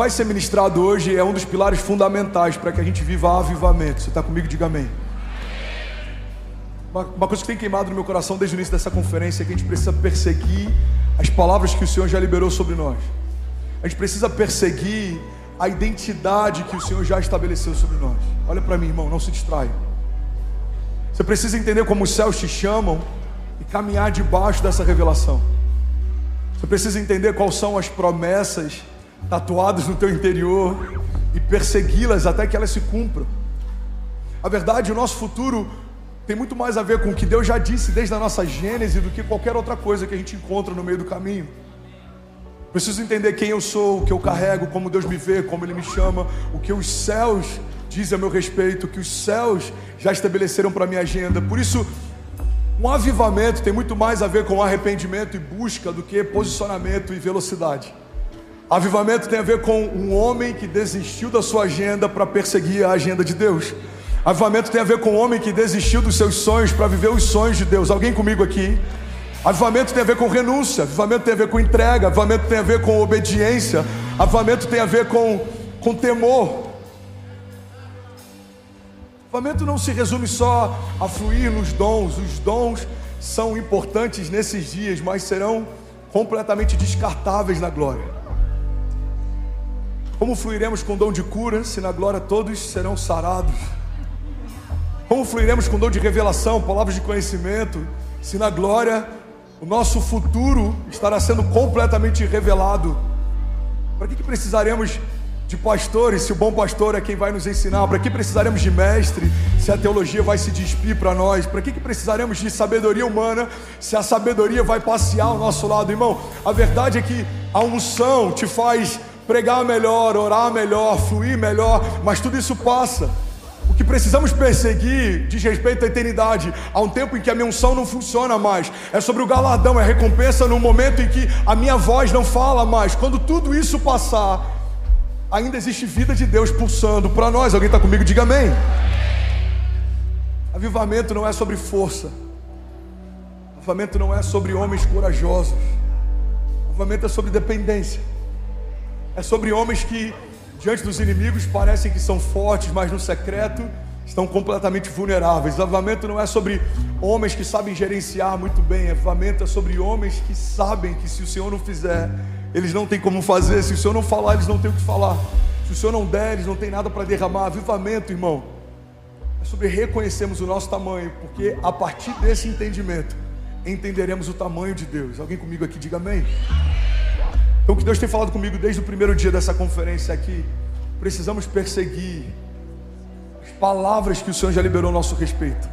vai ser ministrado hoje é um dos pilares fundamentais para que a gente viva avivamento. Você está comigo? Diga amém. Uma, uma coisa que tem queimado no meu coração desde o início dessa conferência é que a gente precisa perseguir as palavras que o Senhor já liberou sobre nós. A gente precisa perseguir a identidade que o Senhor já estabeleceu sobre nós. Olha para mim, irmão, não se distraia. Você precisa entender como os céus te chamam e caminhar debaixo dessa revelação. Você precisa entender quais são as promessas tatuadas no teu interior e persegui-las até que elas se cumpram. A verdade, o nosso futuro tem muito mais a ver com o que Deus já disse desde a nossa gênese do que qualquer outra coisa que a gente encontra no meio do caminho. Preciso entender quem eu sou, o que eu carrego, como Deus me vê, como Ele me chama, o que os céus dizem a meu respeito, o que os céus já estabeleceram para minha agenda. Por isso, um avivamento tem muito mais a ver com arrependimento e busca do que posicionamento e velocidade. Avivamento tem a ver com um homem que desistiu da sua agenda para perseguir a agenda de Deus. Avivamento tem a ver com um homem que desistiu dos seus sonhos para viver os sonhos de Deus. Alguém comigo aqui? Avivamento tem a ver com renúncia, avivamento tem a ver com entrega, avivamento tem a ver com obediência, avivamento tem a ver com, com temor. Avivamento não se resume só a fluir nos dons, os dons são importantes nesses dias, mas serão completamente descartáveis na glória. Como fluiremos com dom de cura, se na glória todos serão sarados? Como fluiremos com dom de revelação, palavras de conhecimento, se na glória o nosso futuro estará sendo completamente revelado? Para que, que precisaremos de pastores, se o bom pastor é quem vai nos ensinar? Para que precisaremos de mestre, se a teologia vai se despir para nós? Para que, que precisaremos de sabedoria humana, se a sabedoria vai passear ao nosso lado? Irmão, a verdade é que a unção te faz pregar melhor, orar melhor, fluir melhor, mas tudo isso passa que precisamos perseguir diz respeito à eternidade, a um tempo em que a minha unção não funciona mais, é sobre o galardão, é recompensa no momento em que a minha voz não fala mais. Quando tudo isso passar, ainda existe vida de Deus pulsando para nós. Alguém está comigo? Diga amém. Avivamento não é sobre força, avivamento não é sobre homens corajosos, avivamento é sobre dependência, é sobre homens que diante dos inimigos parecem que são fortes, mas no secreto estão completamente vulneráveis. Avivamento não é sobre homens que sabem gerenciar muito bem, avivamento é sobre homens que sabem que se o Senhor não fizer, eles não têm como fazer, se o Senhor não falar, eles não têm o que falar, se o Senhor não der, eles não têm nada para derramar. Avivamento, irmão, é sobre reconhecermos o nosso tamanho, porque a partir desse entendimento entenderemos o tamanho de Deus. Alguém comigo aqui diga amém. Então, o que Deus tem falado comigo desde o primeiro dia dessa conferência aqui, precisamos perseguir as palavras que o Senhor já liberou a nosso respeito.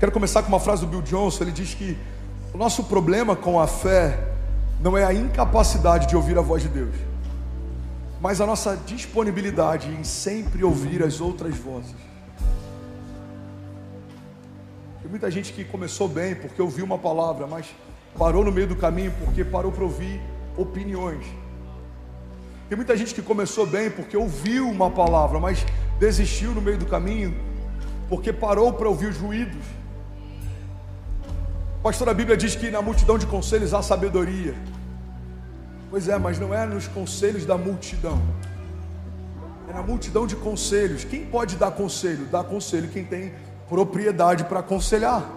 Quero começar com uma frase do Bill Johnson. Ele diz que o nosso problema com a fé não é a incapacidade de ouvir a voz de Deus, mas a nossa disponibilidade em sempre ouvir as outras vozes. Tem muita gente que começou bem porque ouviu uma palavra, mas parou no meio do caminho porque parou para ouvir opiniões. Tem muita gente que começou bem porque ouviu uma palavra, mas desistiu no meio do caminho porque parou para ouvir os ruídos. Pastor, a Bíblia diz que na multidão de conselhos há sabedoria. Pois é, mas não é nos conselhos da multidão. É na multidão de conselhos. Quem pode dar conselho? Dá conselho quem tem propriedade para aconselhar.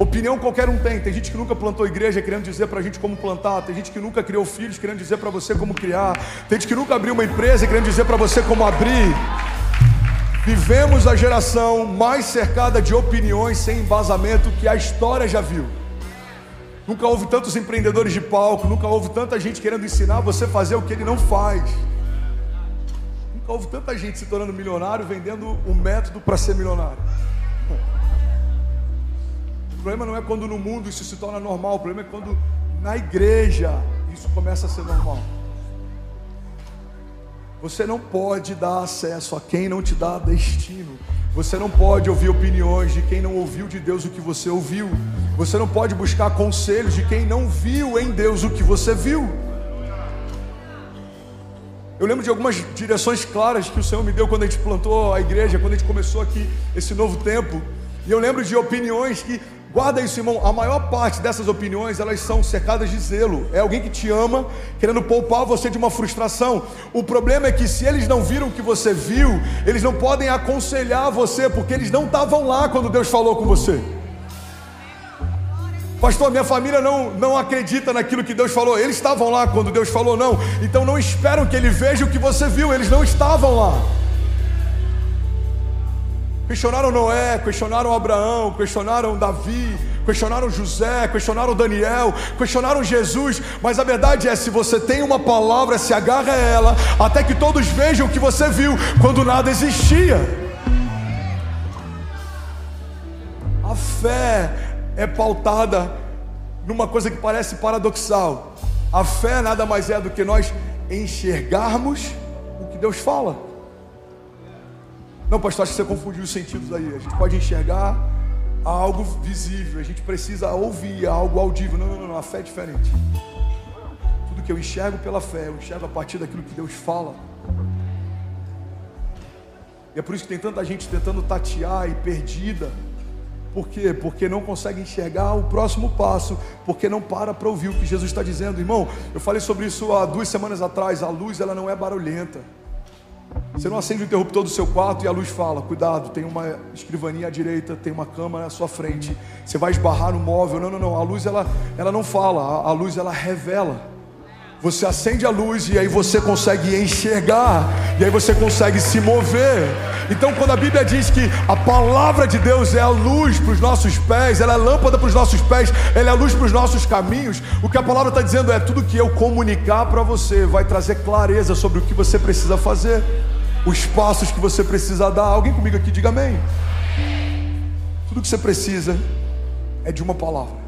Opinião qualquer um tem. Tem gente que nunca plantou igreja querendo dizer para a gente como plantar. Tem gente que nunca criou filhos querendo dizer para você como criar. Tem gente que nunca abriu uma empresa querendo dizer para você como abrir. Vivemos a geração mais cercada de opiniões sem embasamento que a história já viu. Nunca houve tantos empreendedores de palco, nunca houve tanta gente querendo ensinar você a fazer o que ele não faz. Nunca houve tanta gente se tornando milionário vendendo o método para ser milionário. O problema não é quando no mundo isso se torna normal, o problema é quando na igreja isso começa a ser normal. Você não pode dar acesso a quem não te dá destino. Você não pode ouvir opiniões de quem não ouviu de Deus o que você ouviu. Você não pode buscar conselhos de quem não viu em Deus o que você viu. Eu lembro de algumas direções claras que o Senhor me deu quando a gente plantou a igreja, quando a gente começou aqui esse novo tempo. E eu lembro de opiniões que Guarda isso, irmão. A maior parte dessas opiniões, elas são cercadas de zelo. É alguém que te ama, querendo poupar você de uma frustração. O problema é que se eles não viram o que você viu, eles não podem aconselhar você, porque eles não estavam lá quando Deus falou com você. Pastor, minha família não, não acredita naquilo que Deus falou. Eles estavam lá quando Deus falou, não. Então não esperam que ele veja o que você viu. Eles não estavam lá. Questionaram Noé, questionaram Abraão, questionaram Davi, questionaram José, questionaram Daniel, questionaram Jesus, mas a verdade é: se você tem uma palavra, se agarra a ela, até que todos vejam o que você viu quando nada existia. A fé é pautada numa coisa que parece paradoxal. A fé nada mais é do que nós enxergarmos o que Deus fala. Não, pastor, acho que você confundiu os sentidos aí. A gente pode enxergar algo visível, a gente precisa ouvir algo audível. Não, não, não, a fé é diferente. Tudo que eu enxergo pela fé, eu enxergo a partir daquilo que Deus fala. E é por isso que tem tanta gente tentando tatear e perdida. Por quê? Porque não consegue enxergar o próximo passo, porque não para para ouvir o que Jesus está dizendo. Irmão, eu falei sobre isso há duas semanas atrás. A luz ela não é barulhenta. Você não acende o interruptor do seu quarto e a luz fala: cuidado, tem uma escrivaninha à direita, tem uma cama à sua frente. Você vai esbarrar no móvel. Não, não, não. A luz ela, ela não fala, a luz ela revela. Você acende a luz e aí você consegue enxergar, e aí você consegue se mover. Então, quando a Bíblia diz que a palavra de Deus é a luz para os nossos pés, ela é a lâmpada para os nossos pés, ela é a luz para os nossos caminhos, o que a palavra está dizendo é: tudo que eu comunicar para você vai trazer clareza sobre o que você precisa fazer, os passos que você precisa dar. Alguém comigo aqui, diga amém. Tudo que você precisa é de uma palavra.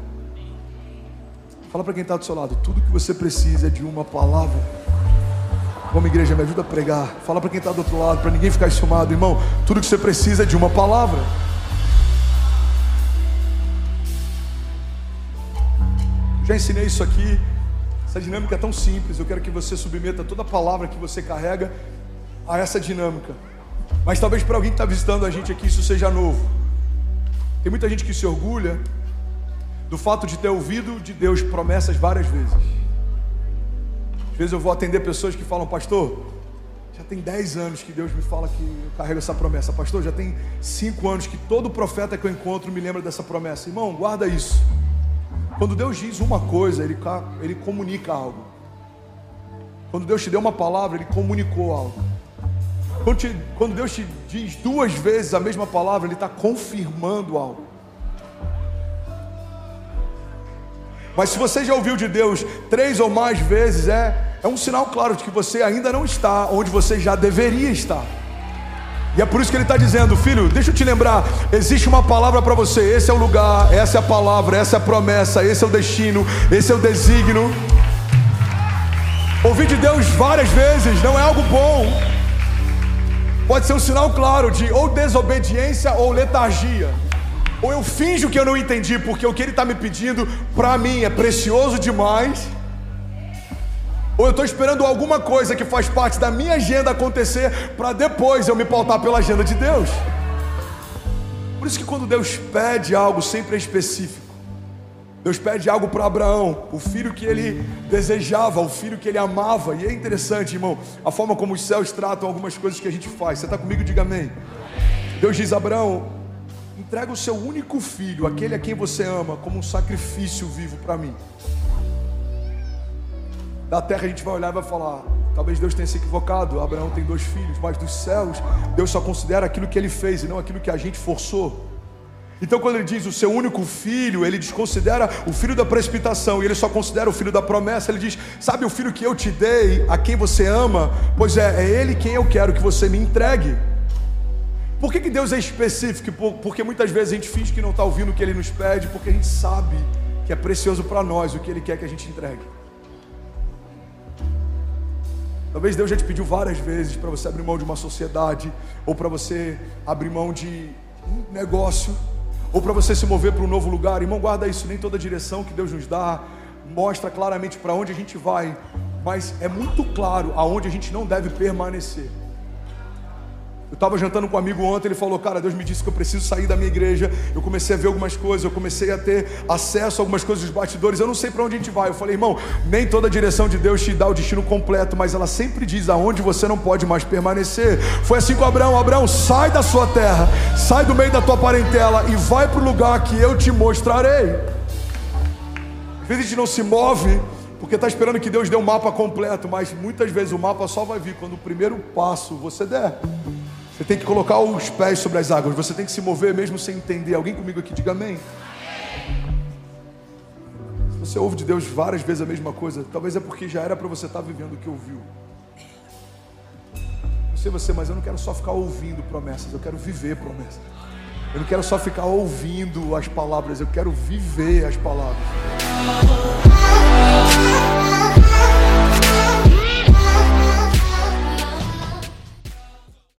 Fala para quem está do seu lado, tudo que você precisa é de uma palavra. Vamos, igreja, me ajuda a pregar. Fala para quem está do outro lado, para ninguém ficar esfumado, irmão. Tudo que você precisa é de uma palavra. Já ensinei isso aqui. Essa dinâmica é tão simples. Eu quero que você submeta toda a palavra que você carrega a essa dinâmica. Mas talvez para alguém que está visitando a gente aqui isso seja novo. Tem muita gente que se orgulha do fato de ter ouvido de Deus promessas várias vezes. Às vezes eu vou atender pessoas que falam, pastor, já tem 10 anos que Deus me fala que eu carrego essa promessa. Pastor, já tem 5 anos que todo profeta que eu encontro me lembra dessa promessa. Irmão, guarda isso. Quando Deus diz uma coisa, Ele, ele comunica algo. Quando Deus te deu uma palavra, Ele comunicou algo. Quando, te, quando Deus te diz duas vezes a mesma palavra, Ele está confirmando algo. Mas se você já ouviu de Deus três ou mais vezes, é, é um sinal claro de que você ainda não está onde você já deveria estar. E é por isso que ele está dizendo, filho, deixa eu te lembrar, existe uma palavra para você, esse é o lugar, essa é a palavra, essa é a promessa, esse é o destino, esse é o desígnio. Ouvir de Deus várias vezes não é algo bom. Pode ser um sinal claro de ou desobediência ou letargia. Ou eu finjo que eu não entendi, porque o que ele está me pedindo para mim é precioso demais. Ou eu estou esperando alguma coisa que faz parte da minha agenda acontecer para depois eu me pautar pela agenda de Deus. Por isso que quando Deus pede algo, sempre é específico. Deus pede algo para Abraão, o filho que ele desejava, o filho que ele amava. E é interessante, irmão, a forma como os céus tratam algumas coisas que a gente faz. Você está comigo? Diga amém. Deus diz: Abraão, Entrega o seu único filho, aquele a quem você ama, como um sacrifício vivo para mim. Da terra a gente vai olhar e vai falar: talvez Deus tenha se equivocado. Abraão tem dois filhos, mas dos céus, Deus só considera aquilo que ele fez e não aquilo que a gente forçou. Então, quando ele diz o seu único filho, ele desconsidera o filho da precipitação e ele só considera o filho da promessa. Ele diz: Sabe o filho que eu te dei, a quem você ama? Pois é, é ele quem eu quero que você me entregue. Por que, que Deus é específico? Porque muitas vezes a gente finge que não está ouvindo o que Ele nos pede, porque a gente sabe que é precioso para nós o que Ele quer que a gente entregue. Talvez Deus já te pediu várias vezes para você abrir mão de uma sociedade, ou para você abrir mão de um negócio, ou para você se mover para um novo lugar. Irmão, guarda isso, nem toda direção que Deus nos dá mostra claramente para onde a gente vai, mas é muito claro aonde a gente não deve permanecer. Eu estava jantando com um amigo ontem, ele falou: Cara, Deus me disse que eu preciso sair da minha igreja. Eu comecei a ver algumas coisas, eu comecei a ter acesso a algumas coisas dos bastidores. Eu não sei para onde a gente vai. Eu falei: Irmão, nem toda a direção de Deus te dá o destino completo, mas ela sempre diz aonde você não pode mais permanecer. Foi assim com Abraão: Abraão, sai da sua terra, sai do meio da tua parentela e vai para o lugar que eu te mostrarei. Às vezes a gente não se move porque está esperando que Deus dê um mapa completo, mas muitas vezes o mapa só vai vir quando o primeiro passo você der. Você tem que colocar os pés sobre as águas. Você tem que se mover mesmo sem entender. Alguém comigo aqui, diga amém. Se você ouve de Deus várias vezes a mesma coisa, talvez é porque já era para você estar tá vivendo o que ouviu. Não sei você, mas eu não quero só ficar ouvindo promessas, eu quero viver promessas. Eu não quero só ficar ouvindo as palavras, eu quero viver as palavras.